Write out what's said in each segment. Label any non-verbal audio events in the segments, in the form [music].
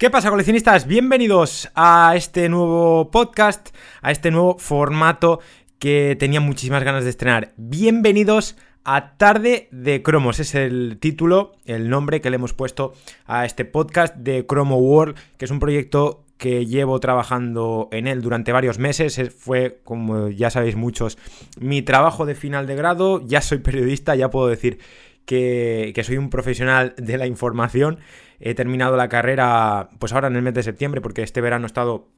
¿Qué pasa, coleccionistas? Bienvenidos a este nuevo podcast, a este nuevo formato que tenía muchísimas ganas de estrenar. Bienvenidos a Tarde de Cromos, es el título, el nombre que le hemos puesto a este podcast de Cromo World, que es un proyecto que llevo trabajando en él durante varios meses. Fue, como ya sabéis muchos, mi trabajo de final de grado. Ya soy periodista, ya puedo decir que, soy un profesional de la información He terminado la carrera, pues ahora en el mes de septiembre, porque este verano he estado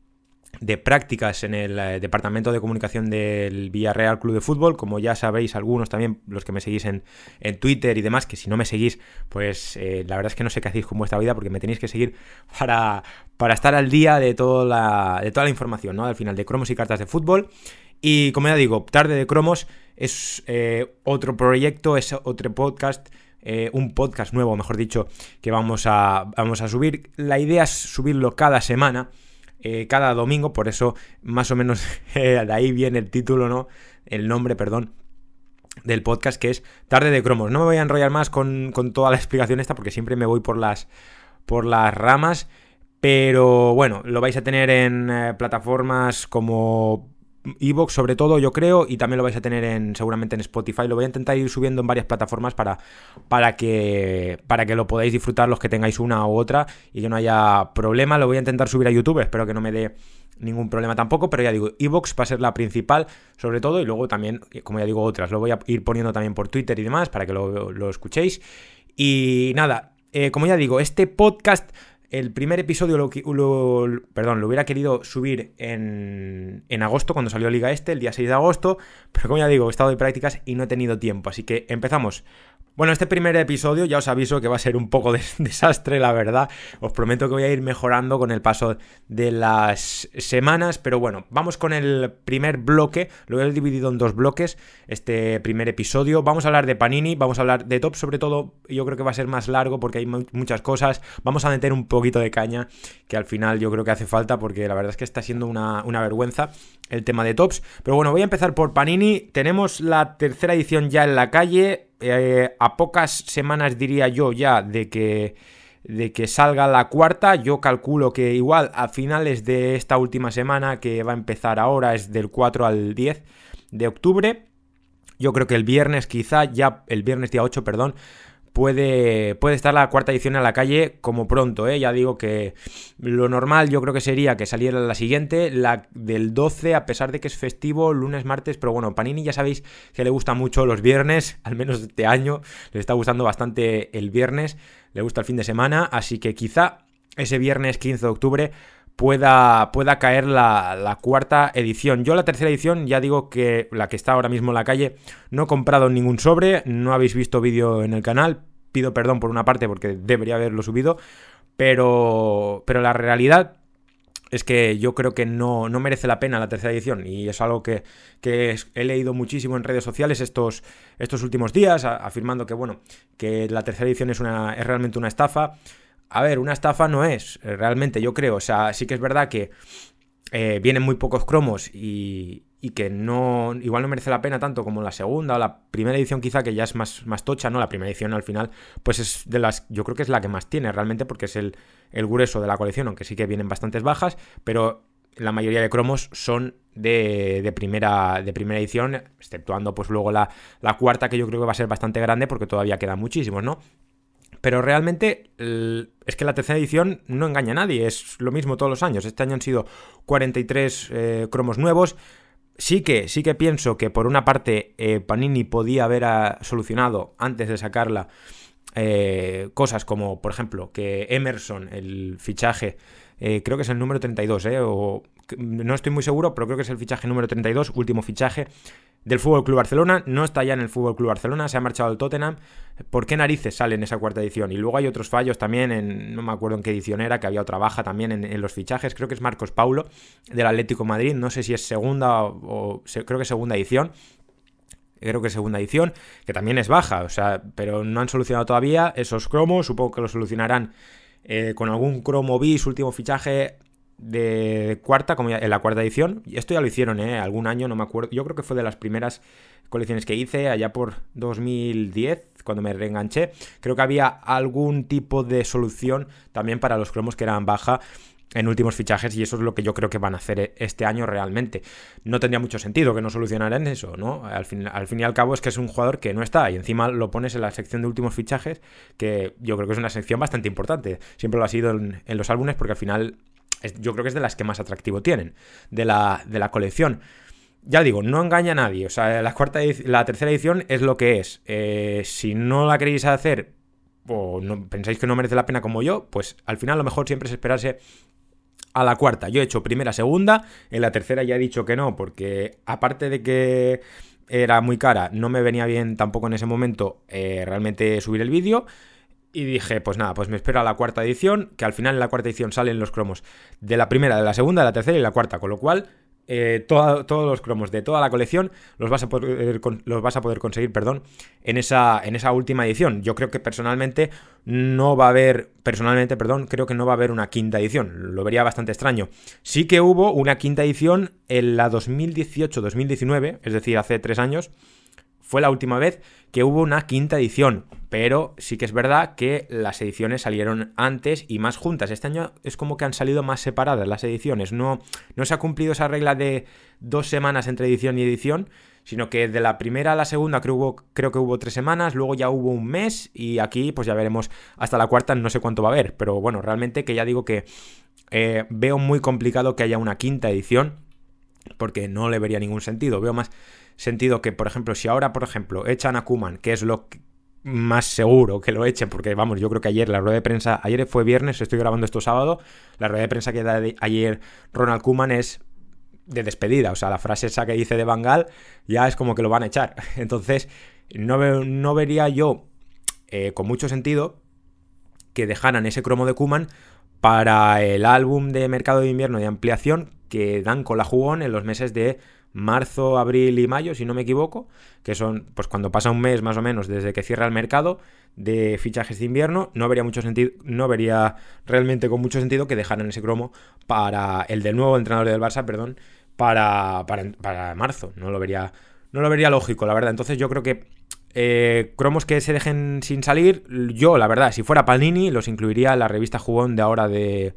de prácticas en el eh, departamento de comunicación del Villarreal Club de Fútbol. Como ya sabéis, algunos también, los que me seguís en, Twitter y demás, que si no me seguís, pues eh, la verdad es que no sé qué hacéis con vuestra vida porque me tenéis que seguir para, para estar al día de toda, la, de toda la información, ¿no? Al final de cromos y cartas de fútbol. Y como ya digo, Tarde de Cromos es eh, otro proyecto, es otro podcast eh, un podcast nuevo, mejor dicho, que vamos a, vamos a subir. La idea es subirlo cada semana, eh, cada domingo, por eso más o menos [laughs] de ahí viene el título, ¿no? El nombre, perdón, del podcast, que es Tarde de Cromos. No me voy a enrollar más con, toda la [laughs] explicación esta, porque siempre me voy por las, por las ramas. Pero bueno, lo vais a tener en plataformas como Evox sobre todo, yo creo, y también lo vais a tener en seguramente en Spotify. Lo voy a intentar ir subiendo en varias plataformas para, para, que, para que lo podáis disfrutar los que tengáis una u otra y que no haya problema. Lo voy a intentar subir a YouTube, espero que no me dé ningún problema tampoco, pero ya digo, Evox va a ser la principal sobre todo y luego también, como ya digo, otras. Lo voy a ir poniendo también por Twitter y demás para que lo, escuchéis. Y nada, eh, como ya digo, este podcast el primer episodio lo, perdón, lo hubiera querido subir en, en, agosto, cuando salió Liga Este, el día 6 de agosto, pero como ya digo, he estado de prácticas y no he tenido tiempo, así que empezamos. Bueno, este primer episodio ya os aviso que va a ser un poco de [laughs] desastre, la verdad. Os prometo que voy a ir mejorando con el paso de las semanas, pero bueno, vamos con el primer bloque. Lo he dividido en dos bloques, este primer episodio. Vamos a hablar de Panini, vamos a hablar de Top, sobre todo yo creo que va a ser más largo porque hay muchas cosas. Vamos a meter un poquito de caña, que al final yo creo que hace falta porque la verdad es que está siendo una, una vergüenza el tema de Tops. Pero bueno, voy a empezar por Panini. Tenemos la tercera edición ya en la calle eh, a pocas semanas diría yo ya de que, de que salga la cuarta, yo calculo que igual a finales de esta última semana que va a empezar ahora es del 4 al 10 de octubre. Yo creo que el viernes quizá, ya el viernes día 8, perdón, puede, puede estar la cuarta edición en la calle como pronto, ¿eh? Ya digo que lo normal yo creo que sería que saliera la siguiente, la del 12, a pesar de que es festivo, lunes, martes, pero bueno, Panini ya sabéis que le gusta mucho los viernes, [laughs] al menos este año, le está gustando bastante el viernes, le gusta el fin de semana, así que quizá ese viernes 15 de octubre pueda, pueda caer la, la, cuarta edición. Yo la tercera edición, ya digo que la que está ahora mismo en la calle, no he comprado ningún sobre, no habéis visto vídeo en el canal, pido perdón por una parte porque debería haberlo subido, pero, pero la realidad es que yo creo que no, no, merece la pena la tercera edición y es algo que, que he leído muchísimo en redes sociales estos, estos últimos días, afirmando que, bueno, que la tercera edición es, una, es realmente una estafa. A ver, una estafa no es, eh, realmente, yo creo. O sea, sí que es verdad que eh, vienen muy pocos cromos y, que no igual no merece la pena tanto como la segunda o la primera edición quizá que ya es más, más tocha, ¿no? La primera edición al final pues es de las, yo creo que es la que más tiene realmente porque es el, el grueso de la colección, aunque sí que vienen bastantes bajas, pero la mayoría de cromos son de, de, primera, de primera edición, exceptuando pues luego la, la cuarta que yo creo que va a ser bastante grande porque todavía quedan muchísimos, ¿no? Pero realmente es que la tercera edición no engaña a nadie, es lo mismo todos los años. Este año han sido 43 eh, cromos nuevos. Sí que, sí que pienso que por una parte eh, Panini podía haber ah, solucionado antes de sacarla eh, cosas como, por ejemplo, que Emerson, el fichaje, creo que es el número 32, o no estoy muy seguro, pero creo que es el fichaje número 32, último fichaje, del Fútbol Club Barcelona, no está ya en el Fútbol Club Barcelona, se ha marchado al Tottenham. ¿Por qué narices sale en esa cuarta edición? Y luego hay otros fallos también, en, no me acuerdo en qué edición era, que había otra baja también en, los fichajes. Creo que es Marcos Paulo del Atlético Madrid, no sé si es segunda o, creo que segunda edición. Creo que segunda edición, que también es baja, o sea, pero no han solucionado todavía esos cromos. Supongo que lo solucionarán eh, con algún cromo bis, último fichaje de cuarta, como en la cuarta edición. Y esto ya lo hicieron, ¿eh? Algún año, no me acuerdo. Yo creo que fue de las primeras colecciones que hice, allá por 2010, cuando me reenganché. Creo que había algún tipo de solución también para los cromos que eran baja en últimos fichajes y eso es lo que yo creo que van a hacer e-, este año realmente. No tendría mucho sentido que no solucionaran eso, ¿no? Al fin, al fin y al cabo es que es un jugador que no está y encima lo pones en la sección de últimos fichajes, que yo creo que es una sección bastante importante. Siempre lo ha sido en, los álbumes porque al final yo creo que es de las que más atractivo tienen de la, de la colección. Ya digo, no engaña a nadie. O sea, la, cuarta la tercera edición es lo que es. Eh, si no la queréis hacer o no, pensáis que no merece la pena como yo, pues al final lo mejor siempre es esperarse a la cuarta. Yo he hecho primera, segunda, en la tercera ya he dicho que no, porque aparte de que era muy cara, no me venía bien tampoco en ese momento eh, realmente subir el vídeo. Y dije, pues nada, pues me espero a la cuarta edición, que al final en la cuarta edición salen los cromos de la primera, de la segunda, de la tercera y la cuarta, con lo cual eh, todos los cromos de toda la colección los vas a poder, los vas a poder conseguir perdón, en, esa, en esa última edición. Yo creo que personalmente no va a haber, personalmente, perdón, creo que no va a haber una quinta edición. Lo vería bastante extraño. Sí que hubo una quinta edición en la 2018-2019, es decir, hace tres años. Fue la última vez que hubo una quinta edición, pero sí que es verdad que las ediciones salieron antes y más juntas. Este año es como que han salido más separadas las ediciones. No, no se ha cumplido esa regla de dos semanas entre edición y edición, sino que de la primera a la segunda creo, que hubo tres semanas, luego ya hubo un mes y aquí pues ya veremos hasta la cuarta, no sé cuánto va a haber, pero bueno, realmente que ya digo que eh, veo muy complicado que haya una quinta edición porque no le vería ningún sentido. Veo más sentido que, por ejemplo, si ahora, por ejemplo, echan a Kuman, que es lo más seguro que lo echen, porque vamos, yo creo que ayer la rueda de prensa, ayer fue viernes, estoy grabando esto sábado, la rueda de prensa que da ayer Ronald Kuman es de despedida, o sea, la frase esa que dice de Bangal ya es como que lo van a echar. [laughs] Entonces, no, no vería yo eh, con mucho sentido que dejaran ese cromo de Kuman para el álbum de mercado de invierno de ampliación que dan con la jugón en los meses de marzo, abril y mayo, si no me equivoco, que son pues cuando pasa un mes más o menos desde que cierra el mercado de fichajes de invierno, no vería mucho sentido, no vería realmente con mucho sentido que dejaran ese cromo para el del nuevo entrenador del Barça, perdón, para, para, marzo, no lo vería no lo vería lógico, la verdad. Entonces yo creo que eh, cromos que se dejen sin salir, yo, la verdad, si fuera Panini, los incluiría en la revista Jugón de ahora de,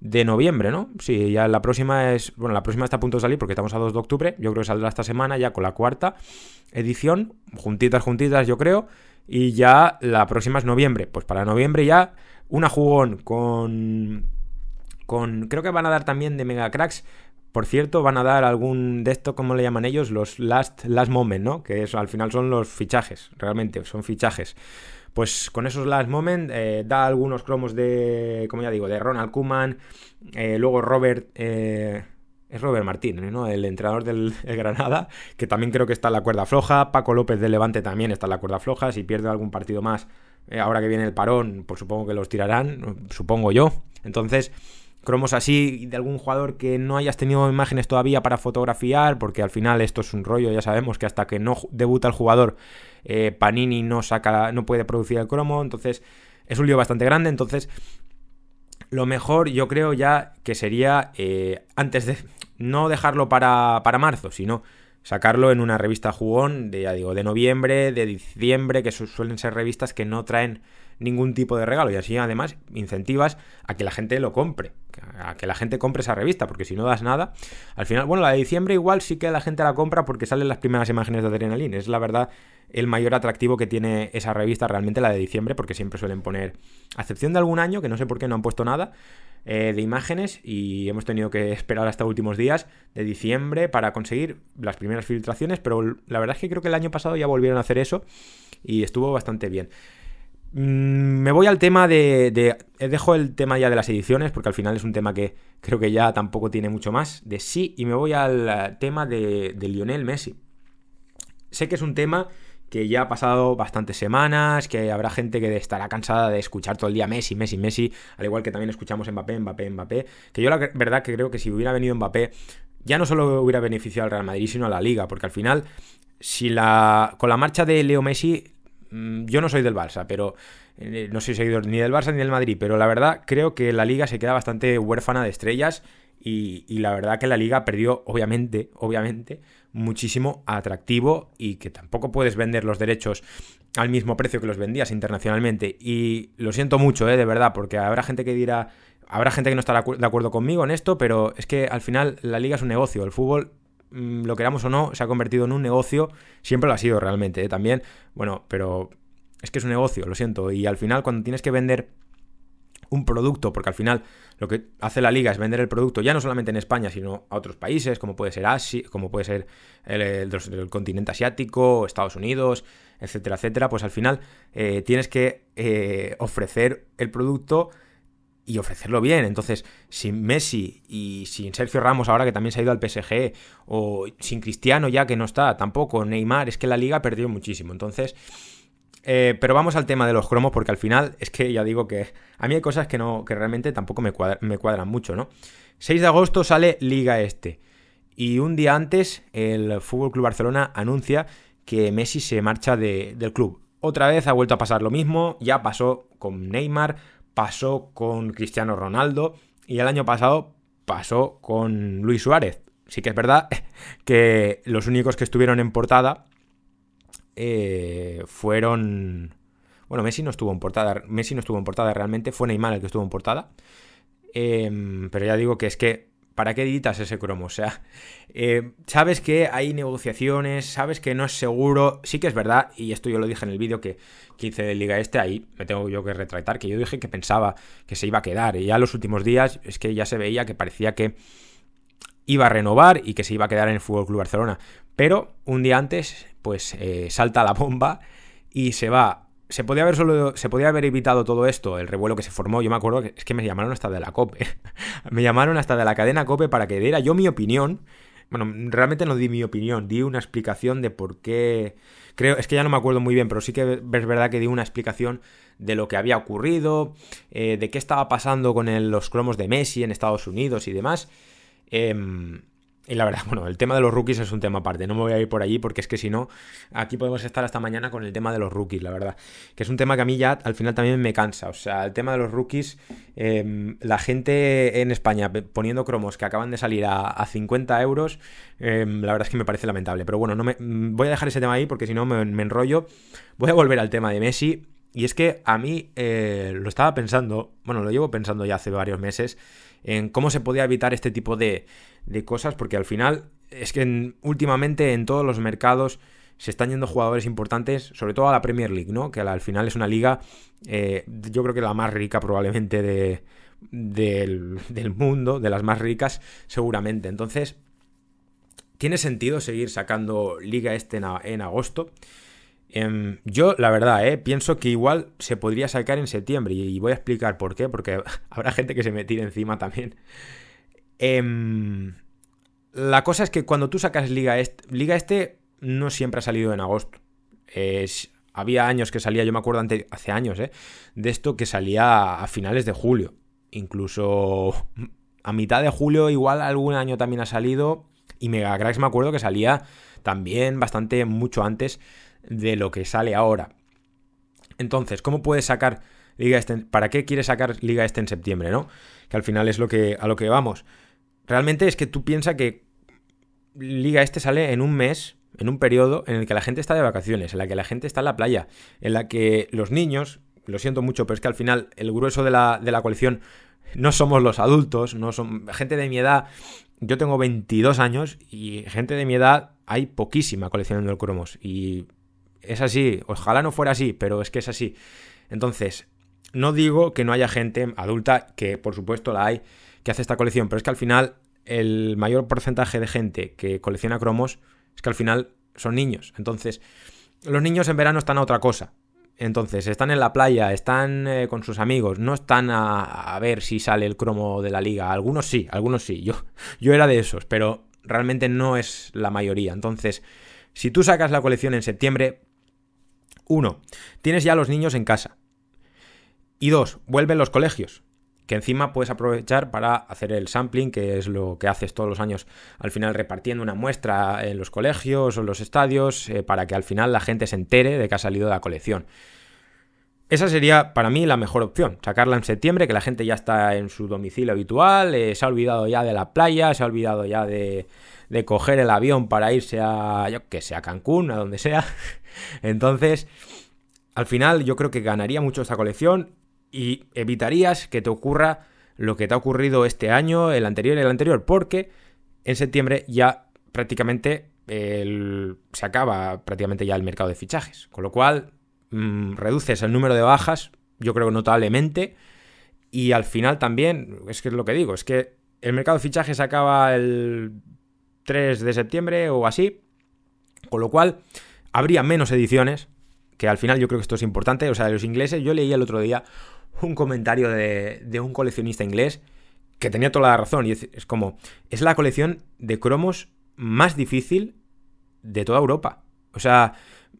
de noviembre, ¿no? Sí, ya la próxima es. Bueno, la próxima está a punto de salir porque estamos a 2 de octubre. Yo creo que saldrá esta semana ya con la cuarta edición. Juntitas, juntitas, yo creo. Y ya la próxima es noviembre. Pues para noviembre ya una jugón con. Con. Creo que van a dar también de Mega Cracks. Por cierto, van a dar algún de esto, ¿cómo le llaman ellos? Los last, last moment, ¿no? Que eso al final son los fichajes, realmente, son fichajes. Pues con esos last moment eh, da algunos cromos de, como ya digo, de Ronald Kuman, eh, luego Robert... Eh, es Robert Martínez, ¿no? El entrenador [laughs] del Granada, que también creo que está en la cuerda floja. Paco López de Levante también está en la cuerda floja. Si pierde algún partido más, ahora que viene el parón, pues supongo que los tirarán, supongo yo. Entonces, cromos así de algún jugador que no hayas tenido imágenes todavía para fotografiar, porque al final esto es un rollo, ya sabemos que hasta que no debuta el jugador, eh, Panini no saca, no puede producir el cromo, entonces es un lío bastante grande, entonces lo mejor yo creo ya que sería eh, antes de no dejarlo para, para marzo, sino sacarlo en una revista jugón de, ya digo, de noviembre, de diciembre, que suelen ser revistas que no traen ningún tipo de regalo y así además incentivas a que la gente lo compre, a que la gente compre esa revista, porque si no das nada, al final, bueno, la de diciembre igual sí que la gente la compra porque salen las primeras imágenes de Adrenaline, es la verdad el mayor atractivo que tiene esa revista realmente la de diciembre, porque siempre suelen poner, a excepción de algún año, que no sé por qué no han puesto nada, eh, de imágenes y hemos tenido que [laughs] esperar hasta últimos días de diciembre para conseguir las primeras filtraciones, pero la verdad es que creo que el año pasado ya volvieron a hacer eso y estuvo bastante bien. Mm, me voy al tema de, eh, Dejo el tema ya de las ediciones, porque al final es un tema que creo que ya tampoco tiene mucho más de sí, y me voy al eh, tema de, Lionel Messi. Sé que es un tema que ya ha pasado bastantes semanas, que habrá gente que estará cansada de escuchar todo el día Messi, Messi, Messi, al igual que también escuchamos Mbappé, Mbappé, Mbappé, que yo la verdad que creo que si hubiera venido Mbappé, ya no solo hubiera beneficiado al Real Madrid, sino a la liga, porque al final, si la con la marcha de Leo Messi yo no soy del Barça, pero eh, no soy seguidor ni del Barça ni del Madrid, pero la verdad creo que la liga se queda bastante huérfana de estrellas y, y la verdad que la liga perdió, obviamente, obviamente, muchísimo atractivo y que tampoco puedes vender los derechos al mismo precio que los vendías internacionalmente. Y lo siento mucho, ¿eh? de verdad, porque habrá gente que dirá, habrá gente que no estará de acuerdo conmigo en esto, pero es que al final la liga es un negocio, el fútbol mm, lo queramos o no, se ha convertido en un negocio, siempre lo ha sido realmente, ¿eh? también, bueno, pero es que es un negocio, lo siento, y al final cuando tienes que vender un producto, porque al final lo que hace la liga es vender el producto ya no solamente en España, sino a otros países, como puede ser Asia, como puede ser el, continente asiático, Estados Unidos, etcétera, etcétera, pues al final eh, tienes que eh, ofrecer el producto y ofrecerlo bien. Entonces, sin Messi y sin Sergio Ramos ahora que también se ha ido al PSG, o sin Cristiano ya que no está, tampoco Neymar, es que la liga ha perdido muchísimo. Entonces, eh, pero vamos al tema de los cromos, porque al final [laughs] es que ya digo que a mí hay cosas que, no, que realmente tampoco me, me cuadran mucho, ¿no? 6 de agosto sale Liga Este. Y un día antes, el Club Barcelona anuncia que Messi se marcha del club. Otra vez ha vuelto a pasar lo mismo, ya pasó con Neymar, pasó con Cristiano Ronaldo y el año pasado pasó con Luis Suárez. Sí que es verdad [laughs] que los únicos que estuvieron en portada eh, fueron... Bueno, Messi no estuvo en portada. Messi no estuvo en portada realmente. Fue Neymar el que estuvo en portada. Em, pero ya digo que es que. ¿Para qué editas ese cromo? [laughs] O sea, eh, sabes que hay negociaciones, sabes que no es seguro. Sí que es verdad, y esto yo lo dije en el vídeo que, que hice de Liga Este, ahí me tengo yo que retractar, que yo dije que pensaba que se iba a quedar. Y ya los últimos días es que ya se veía que parecía que iba a renovar y que se iba a quedar en el Fútbol Club Barcelona. Pero un día antes, pues eh, salta la bomba y se va. Se podía haber. Se podía haber evitado todo esto, el revuelo que se formó. Yo me acuerdo que es que me llamaron hasta de la COPE. [laughs] me llamaron hasta de la cadena COPE para que diera yo mi opinión. Bueno, realmente no di mi opinión, di una explicación de por qué. Creo, es que ya no me acuerdo muy bien, pero sí que es verdad que di una explicación de lo que había ocurrido, eh, de qué estaba pasando con los cromos de Messi en Estados Unidos y demás. Em, y la verdad, [laughs] bueno, el tema de los rookies es un tema aparte. No me voy a ir por allí porque es que si no, aquí podemos estar hasta mañana con el tema de los rookies, la verdad. Que es un tema que a mí ya al final también me cansa. O sea, el tema de los rookies, em, la gente en España poniendo cromos que acaban de salir a, 50 euros, em, la verdad es que me parece lamentable. Pero bueno, no me, mm, voy a dejar ese tema ahí porque si no me, enrollo. Voy a volver al tema de Messi. Y es que a mí eh, lo estaba pensando, bueno, lo llevo pensando ya hace varios meses en cómo se podía evitar este tipo de, cosas, porque al final es que últimamente en todos los mercados se están yendo jugadores importantes, sobre todo a la Premier League, ¿no? Que al final es una liga, eh, yo creo que la más rica probablemente de, del, del, mundo, de las más ricas, seguramente. Entonces, tiene sentido seguir sacando liga este en agosto. Em, yo, la verdad, eh, pienso que igual se podría sacar en septiembre y voy a explicar por qué, porque [laughs] habrá gente que se me tire encima también. Em, la cosa es que cuando tú sacas Liga Este, Liga Este no siempre ha salido en agosto. había años que salía, yo me acuerdo hace años, eh, de esto que salía a finales de julio. Incluso a mitad de julio, igual algún año también ha salido. Y Megacracks me acuerdo que salía también bastante mucho antes de lo que sale ahora. Entonces, ¿cómo puedes sacar Liga Este? ¿Para qué quieres sacar Liga Este en septiembre, no? Que al final es lo que, a lo que vamos. Realmente es que tú piensas que Liga Este sale en un mes, en un periodo en el que la gente está de vacaciones, en la que la gente está en la playa, en la que los niños, lo siento mucho, pero es que al final el grueso de la, de la colección no somos los adultos, no son gente de mi edad. Yo tengo 22 años y gente de mi edad hay poquísima coleccionando cromos y es así, ojalá no fuera así, pero es que es así. Entonces, no digo que no haya gente adulta, que por supuesto la hay, que hace esta colección, pero es que al final el mayor porcentaje de gente que colecciona cromos es que al final son niños. Entonces, los niños en verano están a otra cosa. Entonces, están en la playa, están eh, con sus amigos, no están a, ver si sale el cromo de la liga. Algunos sí, algunos sí. Yo, [laughs] yo era de esos, pero realmente no es la mayoría. Entonces, si tú sacas la colección en septiembre, uno, tienes ya los niños en casa. Y dos, vuelven los colegios. Que encima puedes aprovechar para hacer el sampling, que es lo que haces todos los años al final repartiendo una muestra en los colegios o en los estadios eh, para que al final la gente se entere de que ha salido de la colección. Esa sería para mí la mejor opción, sacarla en septiembre, que la gente ya está en su domicilio habitual, eh, se ha olvidado ya de la playa, se ha olvidado ya de, coger el avión para irse a, que a Cancún, a donde sea. [laughs] Entonces, al final yo creo que ganaría mucho esta colección y evitarías que te ocurra lo que te ha ocurrido este año, el anterior y el anterior, porque en septiembre ya prácticamente se acaba prácticamente ya el mercado de fichajes, con lo cual mm, reduces el número de bajas, yo creo notablemente, y al final también, es que es lo que digo, es que el mercado de fichajes acaba el 3 de septiembre o así, con lo cual habría menos ediciones, que al final yo creo que esto es importante. O sea, los ingleses, yo leí el otro día un comentario de, un coleccionista inglés que tenía toda la razón. Y es, como, es la colección de cromos más difícil de toda Europa. O sea,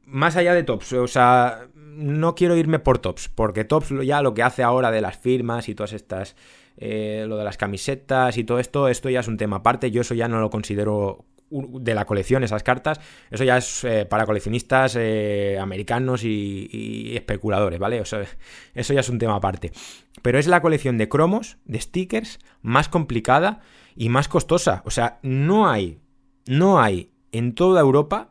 más allá de tops. O sea, no quiero irme por tops, porque tops ya lo que hace ahora de las firmas y todas estas... Eh, lo de las camisetas y todo esto, esto ya es un tema aparte, yo eso ya no lo considero de la colección, esas cartas, eso ya es eh, para coleccionistas eh, americanos y, especuladores, ¿vale? eso ya es un tema aparte. Pero es la colección de cromos, de stickers, más complicada y más costosa. O sea, no hay, no hay en toda Europa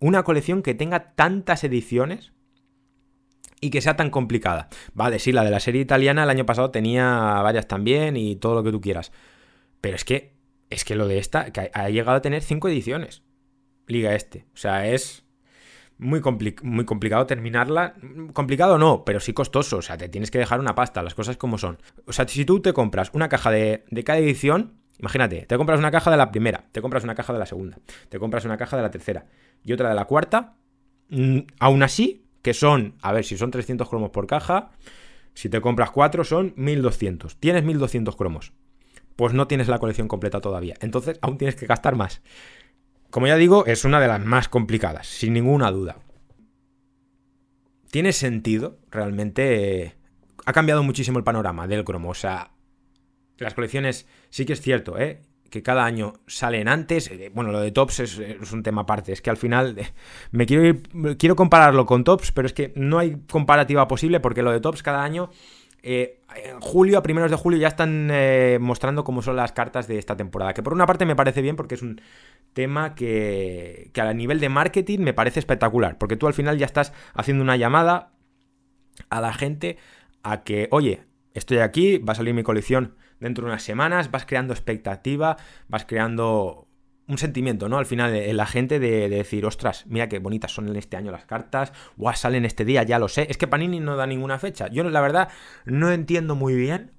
una colección que tenga tantas ediciones y que sea tan complicada. Vale, sí, la de la serie italiana el año pasado tenía varias también y todo lo que tú quieras. Pero es que es que lo de esta, que ha llegado a tener cinco ediciones. Liga este. O sea, es muy, muy complicado terminarla. Complicado no, pero sí costoso. O sea, te tienes que dejar una pasta, las cosas como son. O sea, si tú te compras una caja de, cada edición, imagínate, te compras una caja de la primera, te compras una caja de la segunda, te compras una caja de la tercera y otra de la cuarta, mm, aún así, que son, a ver, si son 300 cromos por caja, si te compras cuatro son 1200. Tienes 1200 cromos pues no tienes la colección completa todavía. Entonces aún tienes que gastar más. Como ya digo, es una de las más complicadas, sin ninguna duda. Tiene sentido, realmente. ha cambiado muchísimo el panorama del cromo. O sea, las colecciones sí que es cierto, ¿eh? que cada año salen antes. Eh, bueno, lo de Tops es, un tema aparte. Es que al final eh, me quiero ir, quiero compararlo con Tops, pero es que no hay comparativa posible porque lo de Tops cada año eh, en julio, a primeros de julio, ya están eh, mostrando cómo son las cartas de esta temporada. Que por una parte me parece bien porque es un tema que, que a nivel de marketing me parece espectacular. Porque tú al final ya estás haciendo una llamada a la gente a que, oye, estoy aquí, va a salir mi colección dentro de unas semanas, vas creando expectativa, vas creando un sentimiento, ¿no? Al final, en la gente de, decir, ostras, mira qué bonitas son en este año las cartas, guau, salen este día, ya lo sé. Es que Panini no da ninguna fecha. Yo, la verdad, no entiendo muy bien,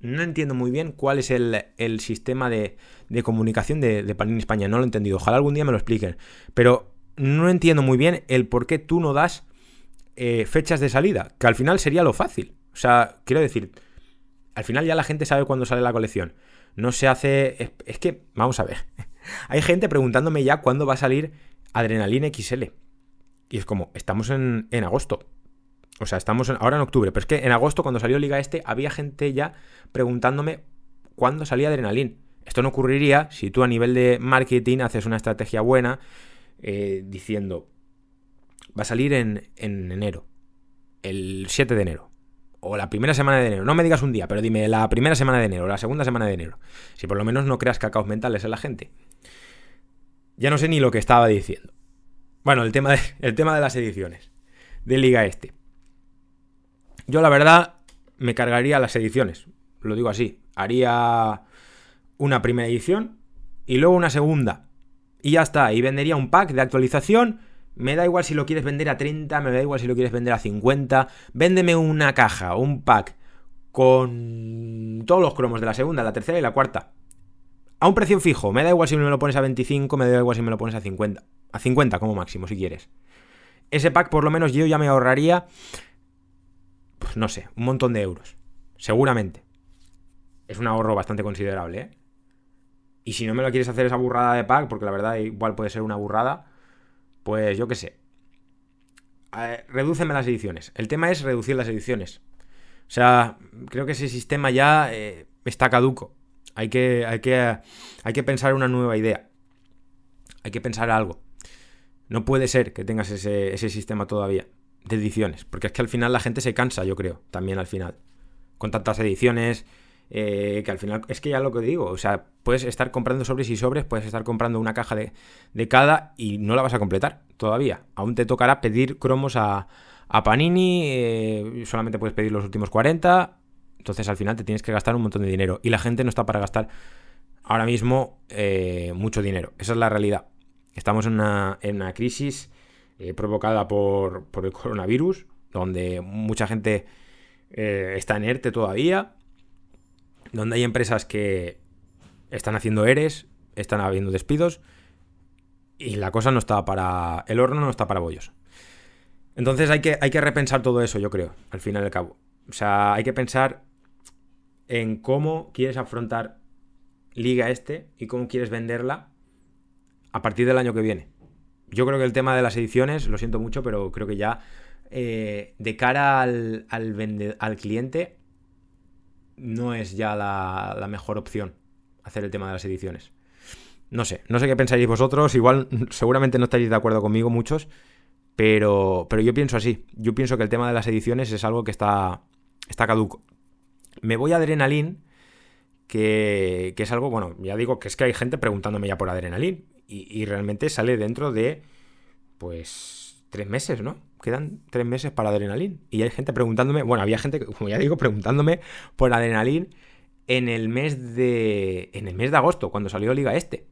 no entiendo muy bien cuál es el, sistema de, comunicación de, Panini España. No lo he entendido. Ojalá algún día me lo expliquen. Pero no entiendo muy bien el por qué tú no das eh, fechas de salida, que al final sería lo fácil. O sea, quiero decir, al final ya la gente sabe cuándo sale la colección. No se hace... es que, vamos a ver. Hay gente preguntándome ya cuándo va a salir Adrenalina XL. Y es como, estamos en, agosto. O sea, estamos ahora en octubre. Pero es que en agosto, cuando salió Liga Este, había gente ya preguntándome cuándo salía Adrenalin. Esto no ocurriría si tú a nivel de marketing haces una estrategia buena eh, diciendo, va a salir en, en enero, el 7 de enero o la primera semana de enero. No me digas un día, pero dime la primera semana de enero, o la segunda semana de enero. Si por lo menos no creas cacaos mentales en la gente. Ya no sé ni lo que estaba diciendo. Bueno, el tema de, [laughs] el tema de las ediciones de Liga Este. Yo la verdad me cargaría las ediciones. Lo digo así. Haría una primera edición y luego una segunda. Y ya está. Y vendería un pack de actualización me da igual si lo quieres vender a 30, me da igual si lo quieres vender a 50. Véndeme una caja, un pack con todos los cromos de la segunda, la tercera y la cuarta. A un precio fijo, me da igual si me lo pones a 25, me da igual si me lo pones a 50. A 50 como máximo, si quieres. Ese pack por lo menos yo ya me ahorraría, pues no sé, un montón de euros. Seguramente. Es un ahorro bastante considerable, ¿eh? Y si no me lo quieres hacer esa burrada de pack, porque la verdad igual puede ser una burrada, pues yo qué sé. redúceme las ediciones. El tema es reducir las ediciones. O sea, creo que ese sistema ya eh, está caduco. Hay que, hay, que, hay que pensar una nueva idea. Hay que pensar algo. No puede ser que tengas ese, ese sistema todavía de ediciones, porque es que al final la gente se cansa, yo creo, también al final. Con tantas ediciones, eh, que al final es que ya lo que digo, o sea, puedes estar comprando sobres y sobres, puedes estar comprando una caja de, de cada y no la vas a completar todavía. Aún te tocará pedir cromos a, a Panini, eh, solamente puedes pedir los últimos 40, entonces al final te tienes que gastar un montón de dinero y la gente no está para gastar ahora mismo eh, mucho dinero. Esa es la realidad. Estamos en una, en una crisis eh, provocada por, por, el coronavirus, donde mucha gente eh, está inerte todavía, donde hay empresas que están haciendo ERES, están habiendo despidos, y la cosa no está para... El horno no está para bollos. Entonces hay que, hay que repensar todo eso, yo creo, al fin y al cabo. O sea, hay que pensar en cómo quieres afrontar Liga este y cómo quieres venderla a partir del año que viene. Yo creo que el tema de las ediciones, lo siento mucho, pero creo que ya eh, de cara al, cliente no es ya la, la, mejor opción hacer el tema de las ediciones. No sé, no sé qué pensáis vosotros, igual [laughs] seguramente no estaréis de acuerdo conmigo muchos, pero, pero yo pienso así, yo pienso que el tema de las ediciones es algo que está, está caduco. Me voy a Adrenalin, que, que, es algo, bueno, ya digo que es que hay gente preguntándome ya por Adrenalin y, realmente sale dentro de, pues, tres meses, ¿no? Quedan tres meses para Adrenalin. Y hay gente preguntándome, bueno, había gente, como ya digo, preguntándome por Adrenalin en el mes de, en el mes de agosto, cuando salió Liga Este.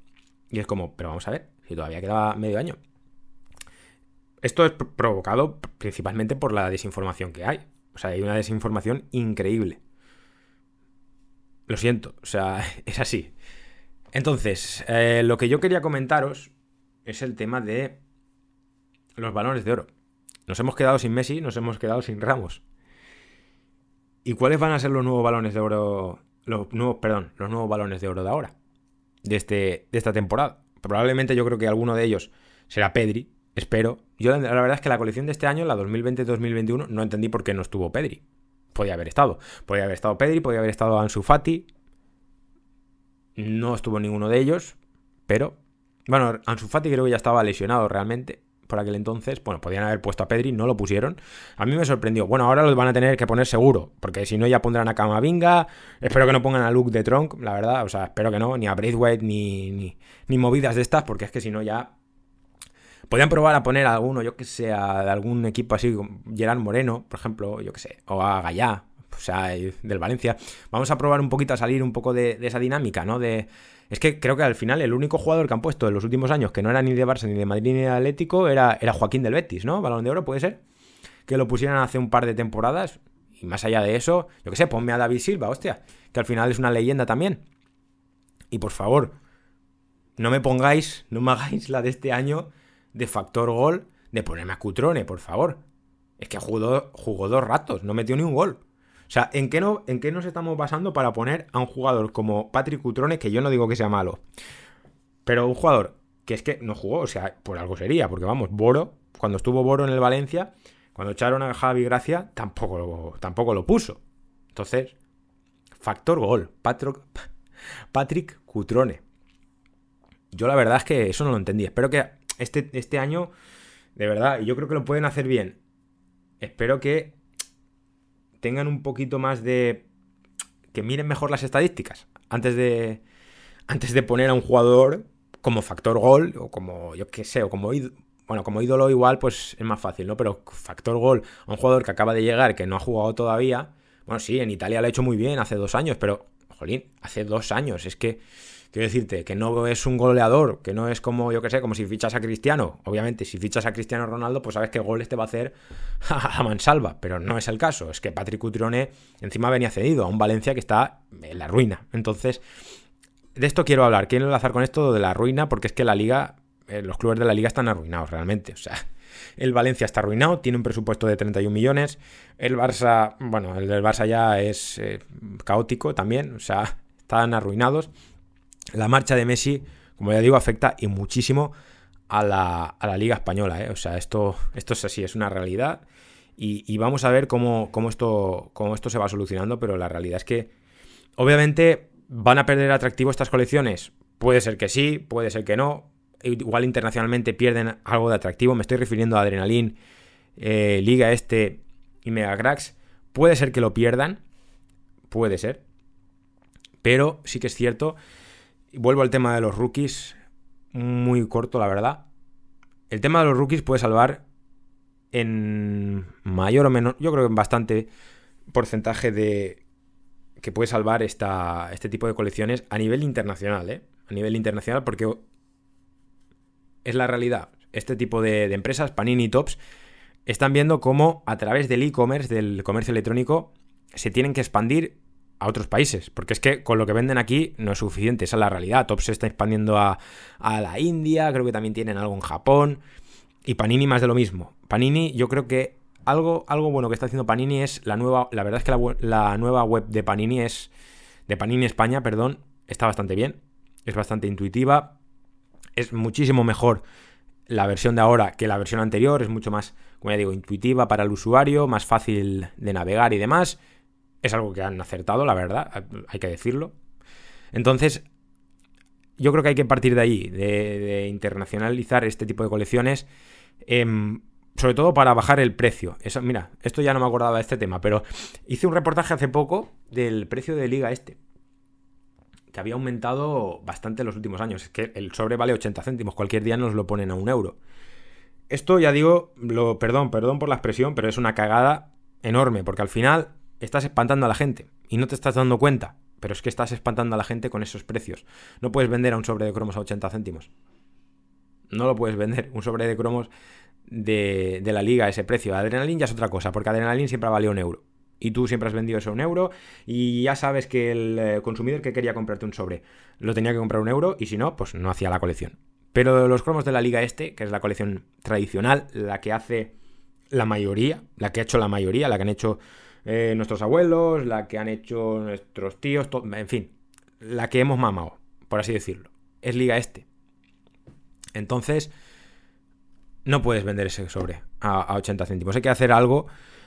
Y es como, pero vamos a ver, si todavía quedaba medio año. Esto es provocado principalmente por la desinformación que hay. O sea, hay una desinformación increíble. Lo siento, o sea, [laughs] es así. Entonces, eh, lo que yo quería comentaros es el tema de los balones de oro. Nos hemos quedado sin Messi, nos hemos quedado sin Ramos. ¿Y cuáles van a ser los nuevos balones de oro? Los nuevos, perdón, los nuevos balones de oro de ahora. De, este, de esta temporada. Probablemente yo creo que alguno de ellos será Pedri, espero. Yo la verdad es que la colección de este año, la 2020-2021, no entendí por qué no estuvo Pedri. Podía haber estado. Podía haber estado Pedri, podía haber estado Ansu Fati, no estuvo ninguno de ellos, pero. Bueno, Ansu Fati creo que ya estaba lesionado realmente por aquel entonces. Bueno, podían haber puesto a Pedri, no lo pusieron. A mí me sorprendió. Bueno, ahora lo van a tener que poner seguro, porque si no ya pondrán a Camavinga. Espero que no pongan a Luke de Tronk, la verdad. O sea, espero que no, ni a Braithwaite, ni, ni movidas de estas, porque es que si no ya Podrían probar a poner a alguno, yo que sé, de algún equipo así, Gerard Moreno, por ejemplo, yo que sé, o a Gallá, o sea, del Valencia. Vamos a probar un poquito a salir un poco de, esa dinámica, ¿no? De, es que creo que al final el único jugador que han puesto en los últimos años que no era ni de Barça, ni de Madrid, ni de Atlético, era, era Joaquín del Betis, ¿no? Balón de oro, puede ser. Que lo pusieran hace un par de temporadas. Y más allá de eso, yo que sé, ponme a David Silva, hostia. Que al final es una leyenda también. Y por favor, no me pongáis, no me hagáis la de este año de factor gol de ponerme a Cutrone, por favor. Es que jugó, jugó dos ratos, no metió ni un gol. O sea, ¿en qué, no, ¿en qué nos estamos basando para poner a un jugador como Patrick Cutrone, que yo no digo que sea malo, pero un jugador que es que no jugó, o sea, por algo sería, porque vamos, Boro, cuando estuvo Boro en el Valencia, cuando echaron a Javi Gracia, tampoco lo, tampoco lo puso. Entonces, factor gol, Patrick, Patrick Cutrone. Yo la verdad es que eso no lo entendí. Espero que este, este año, de verdad, y yo creo que lo pueden hacer bien. Espero que tengan un poquito más de... que miren mejor las estadísticas antes de, antes de poner a un jugador como factor gol o como, yo qué sé, o como bueno, como ídolo igual pues es más fácil, ¿no? Pero factor gol a un jugador que acaba de llegar, que no ha jugado todavía, bueno, sí, en Italia lo ha hecho muy bien hace dos años, pero, jolín, hace dos años, es que Quiero decirte que no es un goleador, que no es como, yo que sé, como si fichas a Cristiano. Obviamente, si fichas a Cristiano Ronaldo, pues sabes que goles te va a hacer [laughs] a mansalva, pero no es el caso. Es que Patrick Utrone encima venía cedido a un Valencia que está en la ruina. Entonces, de esto quiero hablar. Quiero enlazar con esto de la ruina, porque es que la liga, eh, los clubes de la liga están arruinados realmente. O sea, [laughs] el Valencia está arruinado, tiene un presupuesto de 31 millones. El Barça, bueno, el del Barça ya es eh, caótico también, o sea, están arruinados la marcha de Messi, como ya digo, afecta y muchísimo a la, Liga Española. ¿eh? O sea, esto, esto es así, es una realidad. y, vamos a ver cómo, cómo, esto, cómo esto se va solucionando, pero la realidad es que obviamente van a perder atractivo estas colecciones. Puede ser que sí, puede ser que no. Igual internacionalmente pierden algo de atractivo. Me estoy refiriendo a Adrenalin, eh, Liga Este y Mega Cracks. Puede ser que lo pierdan. Puede ser. Pero sí que es cierto. Vuelvo al tema de los rookies. Muy corto, la verdad. El tema de los rookies puede salvar en mayor o menor, yo creo que en bastante porcentaje de que puede salvar esta, este tipo de colecciones a nivel internacional, ¿eh? A nivel internacional porque es la realidad. Este tipo de, de empresas, Panini Tops, están viendo cómo a través del e-commerce, del comercio electrónico, se tienen que expandir a otros países. Porque es que con lo que venden aquí no es suficiente, esa es la realidad. Tops se está expandiendo a, a la India, creo que también tienen algo en Japón. Y Panini más de lo mismo. Panini, yo creo que algo, algo bueno que está haciendo Panini es la nueva. La verdad es que la, nueva web de Panini es. De Panini España, perdón. Está bastante bien. Es bastante intuitiva. Es muchísimo mejor la versión de ahora que la versión anterior. Es mucho más, como ya digo, intuitiva para el usuario, más fácil de navegar y demás. Es algo que han acertado, la verdad, hay que decirlo. Entonces, yo creo que hay que partir de ahí, de, internacionalizar este tipo de colecciones, em, sobre todo para bajar el precio. Eso, mira, esto ya no me acordaba de este tema, pero hice un reportaje hace poco del precio de liga este, que había aumentado bastante en los últimos años. Es que el sobre vale 80 céntimos, cualquier día nos lo ponen a un euro. Esto ya digo, lo, perdón, perdón por la expresión, pero es una cagada enorme, porque al final estás espantando a la gente y no te estás dando cuenta. Pero es que estás espantando a la gente con esos precios. No puedes vender a un sobre de cromos a 80 céntimos. No lo puedes vender. Un sobre de cromos de, la liga a ese precio. Adrenalin ya es otra cosa, porque Adrenalin siempre ha valido un euro. Y tú siempre has vendido eso un euro. Y ya sabes que el eh, consumidor que quería comprarte un sobre lo tenía que comprar un euro. Y si no, pues no hacía la colección. Pero los cromos de la liga este, que es la colección tradicional, la que hace la mayoría, la que ha hecho la mayoría, la que han hecho eh, nuestros abuelos, la que han hecho nuestros tíos, en fin, la que hemos mamado, por así decirlo. Es Liga Este. Entonces, no puedes vender ese sobre a, 80 céntimos. Hay que hacer algo,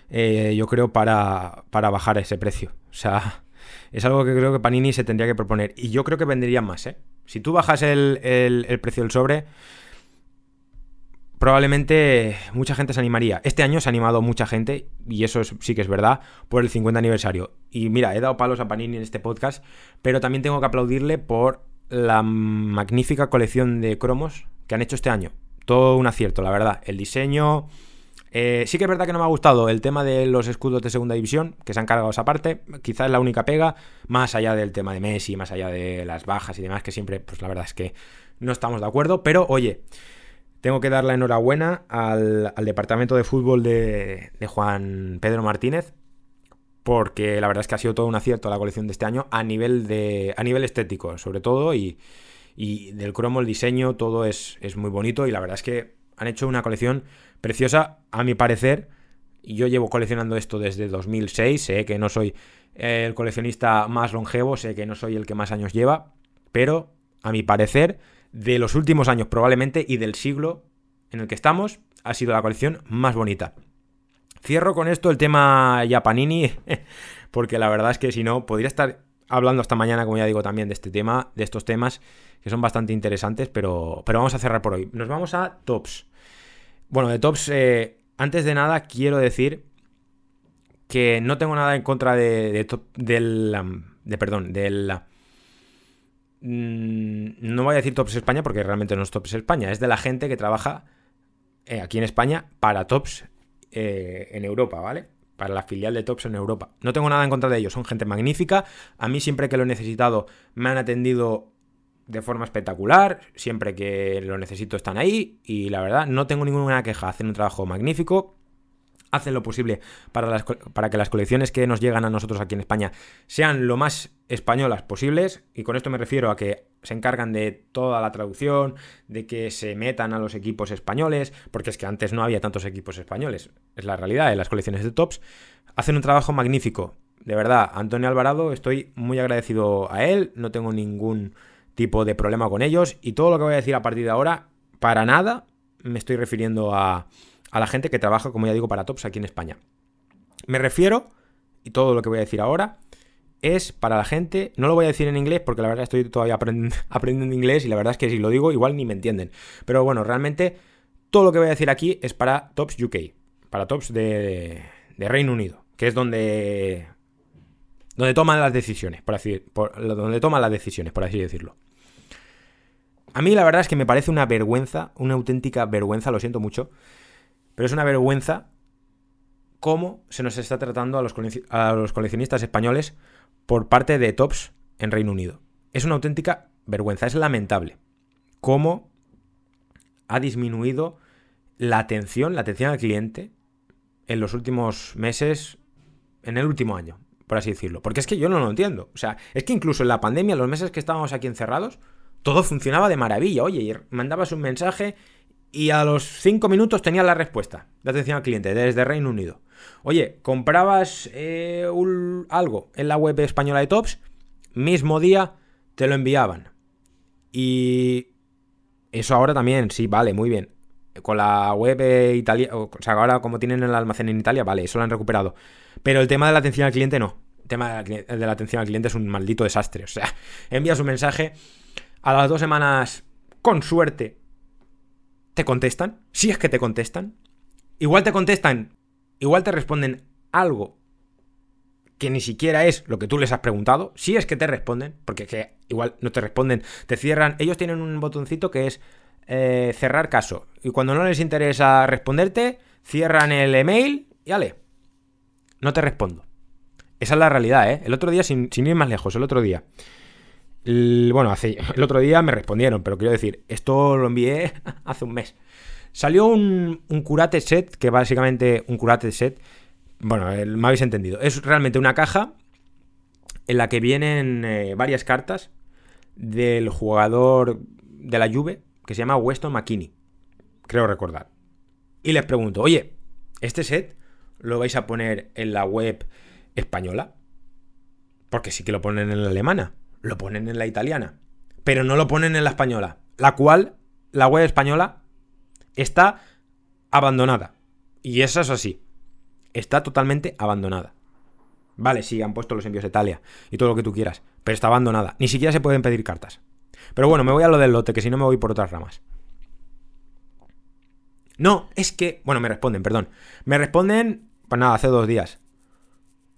eh, yo creo, para, para bajar ese precio. O sea, [laughs] es algo que creo que Panini se tendría que proponer. Y yo creo que venderían más, ¿eh? Si tú bajas el, el precio del sobre, probablemente mucha gente se animaría. Este año se ha animado mucha gente, y eso sí que es verdad, por el 50 aniversario. Y mira, he dado palos a Panini en este podcast, pero también tengo que aplaudirle por la magnífica colección de cromos que han hecho este año. Todo un acierto, la verdad. El diseño... Eh, sí que es verdad que no me ha gustado el tema de los escudos de segunda división, que se han cargado esa parte. Quizás es la única pega, más allá del tema de Messi, más allá de las bajas y demás, que siempre, pues la verdad es que no estamos de acuerdo. Pero oye, tengo que dar la enhorabuena al, departamento de fútbol de, Juan Pedro Martínez, porque la verdad es que ha sido todo un acierto la colección de este año a nivel, de, a nivel estético, sobre todo, y, del cromo, el diseño, todo es, es, muy bonito, y la verdad es que han hecho una colección preciosa, a mi parecer. Yo llevo coleccionando esto desde 2006, sé que no soy el coleccionista más longevo, sé que no soy el que más años lleva, pero a mi parecer de los últimos años probablemente y del siglo en el que estamos, ha sido la colección más bonita. Cierro con esto el tema Japanini, [laughs] porque la verdad es que si no, podría estar hablando hasta mañana, como ya digo, también de este tema, de estos temas, que son bastante interesantes, pero, pero vamos a cerrar por hoy. Nos vamos a tops. Bueno, de tops, eh, antes de nada, quiero decir que no tengo nada en contra de, de, del, de perdón, del no voy a decir Tops España porque realmente no es Tops España, es de la gente que trabaja eh, aquí en España para Tops eh, en Europa, ¿vale? Para la filial de Tops en Europa. No tengo nada en contra de ellos, son gente magnífica. A mí siempre que lo he necesitado me han atendido de forma espectacular, siempre que lo necesito están ahí y la verdad no tengo ninguna queja, hacen un trabajo magnífico hacen lo posible para, para, que las colecciones que nos llegan a nosotros aquí en España sean lo más españolas posibles. Y con esto me refiero a que se encargan de toda la traducción, de que se metan a los equipos españoles, porque es que antes no había tantos equipos españoles. Es la realidad de las colecciones de tops. Hacen un trabajo magnífico. De verdad, Antonio Alvarado, estoy muy agradecido a él, no tengo ningún tipo de problema con ellos y todo lo que voy a decir a partir de ahora, para nada me estoy refiriendo a a la gente que trabaja, como ya digo, para Tops aquí en España. Me refiero, y todo lo que voy a decir ahora, es para la gente, no lo voy a decir en inglés porque la verdad estoy todavía [laughs] aprendiendo inglés y la verdad es que si lo digo igual ni me entienden. Pero bueno, realmente todo lo que voy a decir aquí es para Tops UK, para Tops de, Reino Unido, que es donde, donde toman las decisiones, por así, donde toman las decisiones, por así decirlo. A mí la verdad es que me parece una vergüenza, una auténtica vergüenza, lo siento mucho, pero es una vergüenza cómo se nos está tratando a los, a los coleccionistas españoles por parte de Tops en Reino Unido. Es una auténtica vergüenza, es lamentable cómo ha disminuido la atención, la atención al cliente en los últimos meses, en el último año, por así decirlo. Porque es que yo no lo entiendo. O sea, es que incluso en la pandemia, los meses que estábamos aquí encerrados, todo funcionaba de maravilla. Oye, mandabas un mensaje y a los cinco minutos tenías la respuesta de atención al cliente desde Reino Unido. Oye, comprabas eh, algo en la web española de Tops, mismo día te lo enviaban. Y eso ahora también, sí, vale, muy bien. Con la web italiana, o sea, ahora como tienen el almacén en Italia, vale, eso lo han recuperado. Pero el tema de la atención al cliente no. El tema de la atención al cliente es un maldito desastre. O sea, envías un mensaje, a las dos semanas, con suerte, te contestan. Si es que te contestan. Igual te contestan igual te responden algo que ni siquiera es lo que tú les has preguntado, si es que te responden, porque que igual no te responden, te cierran, ellos tienen un botoncito que es eh, cerrar caso, y cuando no les interesa responderte, cierran el email y ale, no te respondo. Esa es la realidad, ¿eh? El otro día, sin, ir más lejos, el otro día, bueno, hace, [laughs] el otro día me respondieron, pero quiero decir, esto lo envié [laughs] hace un mes. Salió un, curate set, que básicamente un curate set, bueno, me habéis entendido, es realmente una caja en la que vienen eh, varias cartas del jugador de la Juve que se llama Weston McKinney, creo recordar. Y les pregunto, oye, ¿este set lo vais a poner en la web española? Porque sí que lo ponen en la alemana, lo ponen en la italiana, pero no lo ponen en la española, la cual la web española está abandonada. Y eso es así. Está totalmente abandonada. Vale, sí, han puesto los envíos de Italia y todo lo que tú quieras, pero está abandonada. Ni siquiera se pueden pedir cartas. Pero bueno, me voy a lo del lote, que si no me voy por otras ramas. No, es que... Bueno, me responden, perdón. Me responden, pues nada, hace dos días.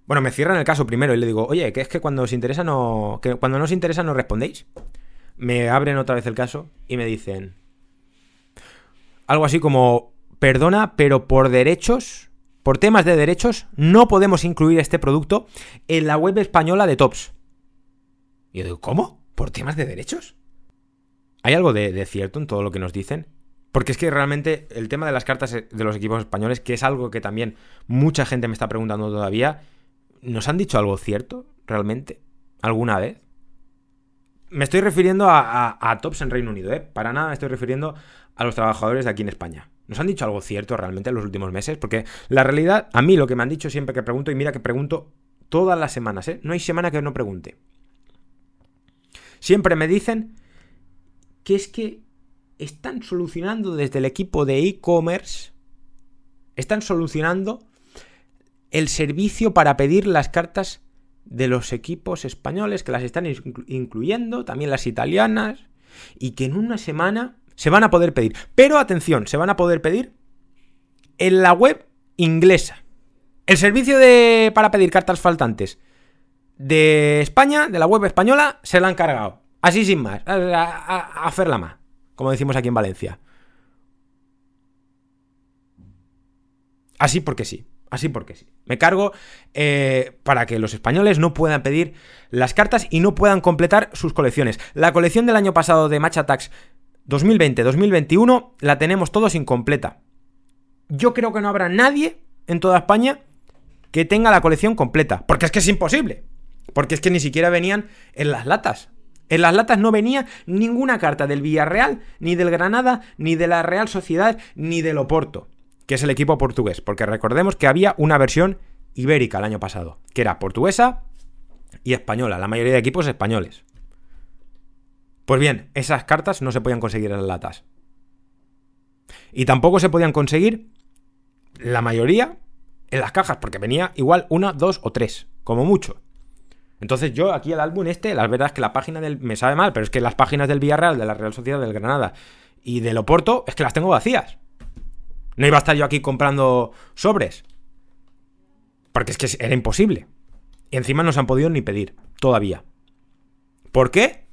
Bueno, me cierran el caso primero y le digo, oye, que es que cuando os interesa no... que cuando no os interesa no respondéis. Me abren otra vez el caso y me dicen, algo así como, perdona, pero por derechos, por temas de derechos, no podemos incluir este producto en la web española de Tops. Y yo digo, ¿cómo? ¿Por temas de derechos? ¿Hay algo de, cierto en todo lo que nos dicen? Porque es que realmente el tema de las cartas de los equipos españoles, que es algo que también mucha gente me está preguntando todavía, ¿nos han dicho algo cierto realmente? ¿Alguna vez? Me estoy refiriendo a, Tops en Reino Unido, ¿eh? Para nada me estoy refiriendo a los trabajadores de aquí en España. ¿Nos han dicho algo cierto realmente en los últimos meses? Porque la realidad, a mí lo que me han dicho siempre que pregunto, y mira que pregunto todas las semanas, ¿eh? No hay semana que no pregunte. Siempre me dicen que es que están solucionando desde el equipo de e-commerce, están solucionando el servicio para pedir las cartas de los equipos españoles, que las están incluyendo, también las italianas, y que en una semana se van a poder pedir. Pero atención, se van a poder pedir en la web inglesa. El servicio de, para pedir cartas faltantes de España, de la web española, se la han cargado. Así sin más. A, más. Como decimos aquí en Valencia. Así porque sí. Así porque sí. Me cargo eh, para que los españoles no puedan pedir las cartas y no puedan completar sus colecciones. La colección del año pasado de Match Attacks 2020-2021 la tenemos todos incompleta. Yo creo que no habrá nadie en toda España que tenga la colección completa. Porque es que es imposible. Porque es que ni siquiera venían en las latas. En las latas no venía ninguna carta del Villarreal, ni del Granada, ni de la Real Sociedad, ni del Oporto, que es el equipo portugués. Porque recordemos que había una versión ibérica el año pasado, que era portuguesa y española, la mayoría de equipos españoles. Pues bien, esas cartas no se podían conseguir en las latas. Y tampoco se podían conseguir la mayoría en las cajas, porque venía igual una, dos o tres, como mucho. Entonces yo aquí el álbum este, la verdad es que la página del... me sabe mal, pero es que las páginas del Villarreal, de la Real Sociedad del Granada y del Oporto, es que las tengo vacías. No iba a estar yo aquí comprando sobres. Porque es que era imposible. Y encima no se han podido ni pedir, todavía. ¿Por qué?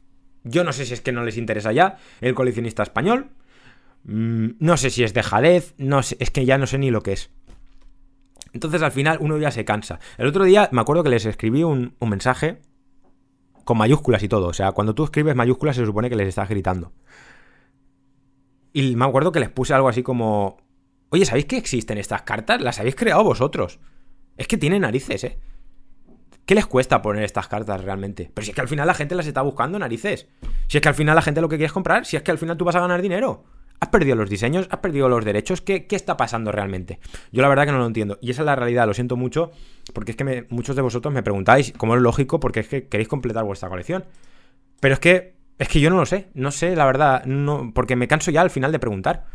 Yo no sé si es que no les interesa ya el coleccionista español. Mm, no sé si es dejadez, no sé, es que ya no sé ni lo que es. Entonces al final uno ya se cansa. El otro día me acuerdo que les escribí un, mensaje con mayúsculas y todo. O sea, cuando tú escribes mayúsculas se supone que les estás gritando. Y me acuerdo que les puse algo así como... Oye, ¿sabéis que existen estas cartas? Las habéis creado vosotros. Es que tienen narices, ¿eh? ¿Qué les cuesta poner estas cartas realmente? Pero si es que al final la gente las está buscando narices. Si es que al final la gente lo que quiere comprar. Si es que al final tú vas a ganar dinero. ¿Has perdido los diseños? ¿Has perdido los derechos? ¿Qué, está pasando realmente? Yo la verdad que no lo entiendo. Y esa es la realidad, lo siento mucho, porque es que muchos de vosotros me preguntáis, como es lógico, porque es que queréis completar vuestra colección. Pero es que, es que yo no lo sé, no sé, la verdad, no, porque me canso ya al final de preguntar.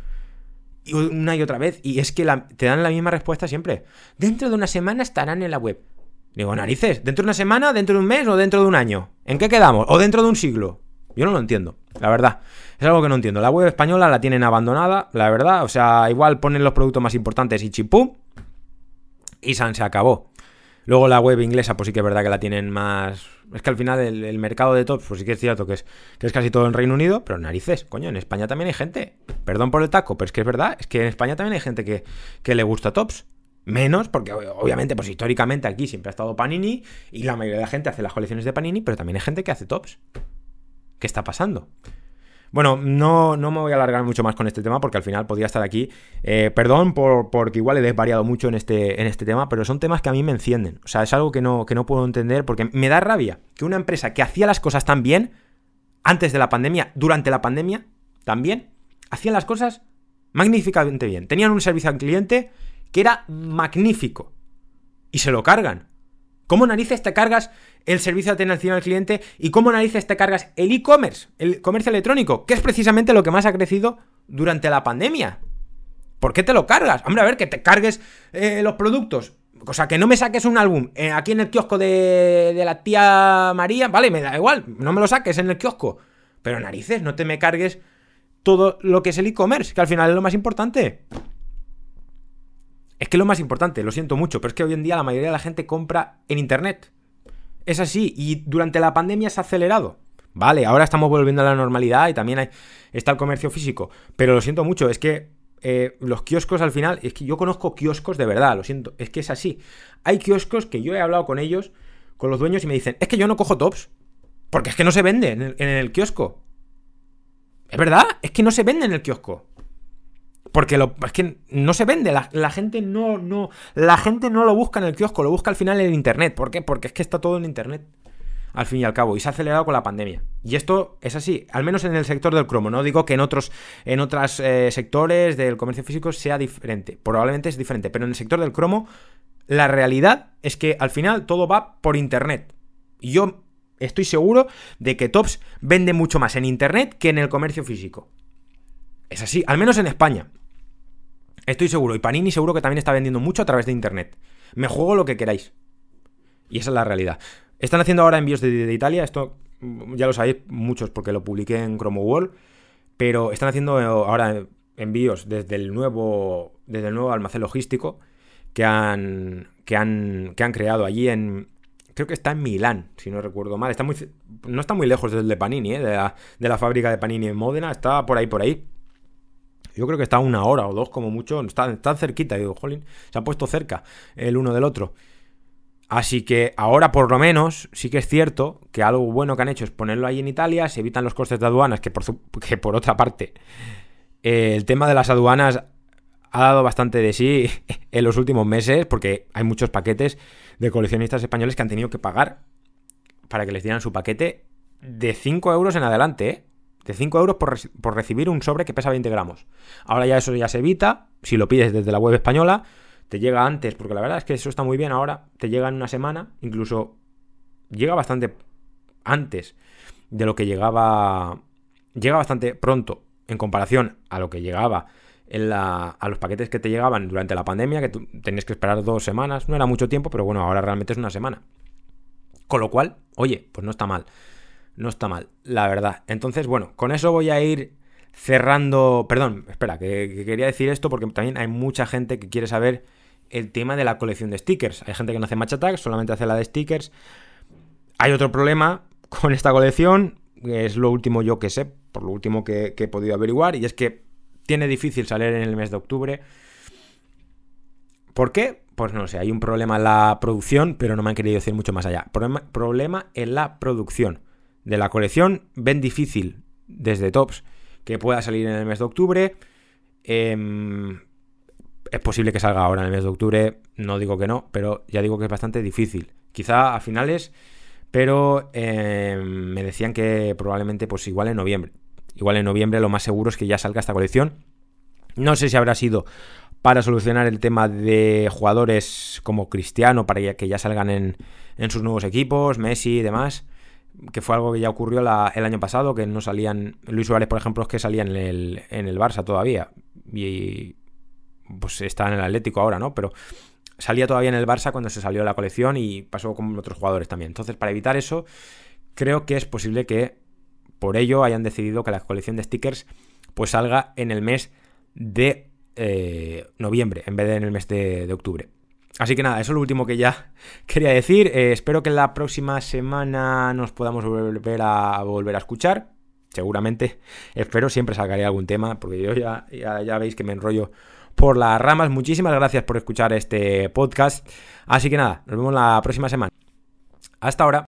Una y otra vez, y es que te dan la misma respuesta siempre. Dentro de una semana estarán en la web. Digo, narices, ¿dentro de una semana, dentro de un mes o dentro de un año? ¿En qué quedamos? ¿O dentro de un siglo? Yo no lo entiendo, la verdad. Es algo que no entiendo. La web española la tienen abandonada, la verdad. O sea, igual ponen los productos más importantes y chipú. Y San se acabó. Luego la web inglesa, pues sí que es verdad que la tienen más. Es que al final el, mercado de tops, pues sí que es cierto que es, que es casi todo en Reino Unido, pero narices, coño, en España también hay gente. Perdón por el taco, pero es que es verdad, es que en España también hay gente que, que le gusta tops. Menos, porque obviamente, pues históricamente aquí siempre ha estado Panini y la mayoría de la gente hace las colecciones de Panini, pero también hay gente que hace tops. ¿Qué está pasando? Bueno, no, no me voy a alargar mucho más con este tema porque al final podría estar aquí. Eh, perdón por, porque igual he desvariado mucho en este, en este tema, pero son temas que a mí me encienden. O sea, es algo que no, que no puedo entender porque me da rabia que una empresa que hacía las cosas tan bien, antes de la pandemia, durante la pandemia, también, hacían las cosas magníficamente bien. Tenían un servicio al cliente que era magnífico. Y se lo cargan. ¿Cómo narices te cargas el servicio de atención al cliente y cómo narices te cargas el e-commerce, el comercio electrónico, que es precisamente lo que más ha crecido durante la pandemia? ¿Por qué te lo cargas? Hombre, a ver, que te cargues eh, los productos. O sea, que no me saques un álbum eh, aquí en el kiosco de, de la tía María, vale, me da igual, no me lo saques en el kiosco. Pero narices, no te me cargues todo lo que es el e-commerce, que al final es lo más importante. Es que lo más importante, lo siento mucho, pero es que hoy en día la mayoría de la gente compra en Internet. Es así, y durante la pandemia se ha acelerado. Vale, ahora estamos volviendo a la normalidad y también hay, está el comercio físico. Pero lo siento mucho, es que eh, los kioscos al final, es que yo conozco kioscos de verdad, lo siento, es que es así. Hay kioscos que yo he hablado con ellos, con los dueños, y me dicen, es que yo no cojo tops, porque es que no se vende en el kiosco. Es verdad, es que no se vende en el kiosco. Porque lo, es que no se vende, la, gente no, no, la gente no lo busca en el kiosco, lo busca al final en internet. ¿Por qué? Porque es que está todo en internet. Al fin y al cabo, y se ha acelerado con la pandemia. Y esto es así, al menos en el sector del cromo. No digo que en otros, en otros eh, sectores del comercio físico sea diferente. Probablemente es diferente. Pero en el sector del cromo, la realidad es que al final todo va por internet. Y yo estoy seguro de que Tops vende mucho más en internet que en el comercio físico. Es así, al menos en España. Estoy seguro. Y Panini seguro que también está vendiendo mucho a través de Internet. Me juego lo que queráis. Y esa es la realidad. Están haciendo ahora envíos de, Italia. Esto ya lo sabéis muchos porque lo publiqué en Chrome World. Pero están haciendo ahora envíos desde el nuevo, desde el nuevo almacén logístico que han, que han, que han creado allí en... Creo que está en Milán, si no recuerdo mal. Está muy, no está muy lejos del de Panini, ¿eh? de, la, fábrica de Panini en Módena. Está por ahí, por ahí. Yo creo que está una hora o dos como mucho. Están, cerquita. Digo, jolín, se han puesto cerca el uno del otro. Así que ahora por lo menos sí que es cierto que algo bueno que han hecho es ponerlo ahí en Italia, se evitan los costes de aduanas, que por, que por otra parte eh, el tema de las aduanas ha dado bastante de sí [laughs] en los últimos meses porque hay muchos paquetes de coleccionistas españoles que han tenido que pagar para que les dieran su paquete de 5 euros en adelante, ¿eh? de 5 euros por, recibir un sobre que pesa 20 gramos. Ahora ya eso ya se evita, si lo pides desde la web española, te llega antes, porque la verdad es que eso está muy bien ahora, te llega en una semana, incluso llega bastante antes de lo que llegaba, llega bastante pronto en comparación a lo que llegaba a los paquetes que te llegaban durante la pandemia, que tú tenías que esperar dos semanas, no era mucho tiempo, pero bueno, ahora realmente es una semana. Con lo cual, oye, pues no está mal. No está mal, la verdad. Entonces, bueno, con eso voy a ir cerrando. Perdón, espera, que, quería decir esto porque también hay mucha gente que quiere saber el tema de la colección de stickers. Hay gente que no hace match attack, solamente hace la de stickers. Hay otro problema con esta colección, que es lo último yo que sé, por lo último que he podido averiguar, y es que tiene difícil salir en el mes de octubre. ¿Por qué? Pues no sé, hay un problema en la producción, pero no me han querido decir mucho más allá. Problema, en la producción de la colección. Ven difícil desde Tops que pueda salir en el mes de octubre. Em, es posible que salga ahora en el mes de octubre, no digo que no, pero ya digo que es bastante difícil. Quizá a finales, pero em, me decían que probablemente pues igual en noviembre. Igual en noviembre lo más seguro es que ya salga esta colección. No sé si habrá sido para solucionar el tema de jugadores como Cristiano, para que ya salgan en, sus nuevos equipos, Messi y demás, que fue algo que ya ocurrió el año pasado, que no salían, Luis Suárez, por ejemplo, es que salía en el, en el Barça todavía, y pues está en el Atlético ahora, ¿no? Pero salía todavía en el Barça cuando se salió la colección y pasó con otros jugadores también. Entonces, para evitar eso, creo que es posible que por ello hayan decidido que la colección de stickers pues salga en el mes de eh, noviembre en vez de en el mes de, octubre. Así que nada, eso es lo último que ya [laughs] quería decir. Eh, espero que la próxima semana nos podamos volver a volver a escuchar. Seguramente, espero, siempre sacaré algún tema, porque yo ya, ya, ya veis que me enrollo por las ramas. Muchísimas gracias por escuchar este podcast. Así que nada, nos vemos la próxima semana. Hasta ahora.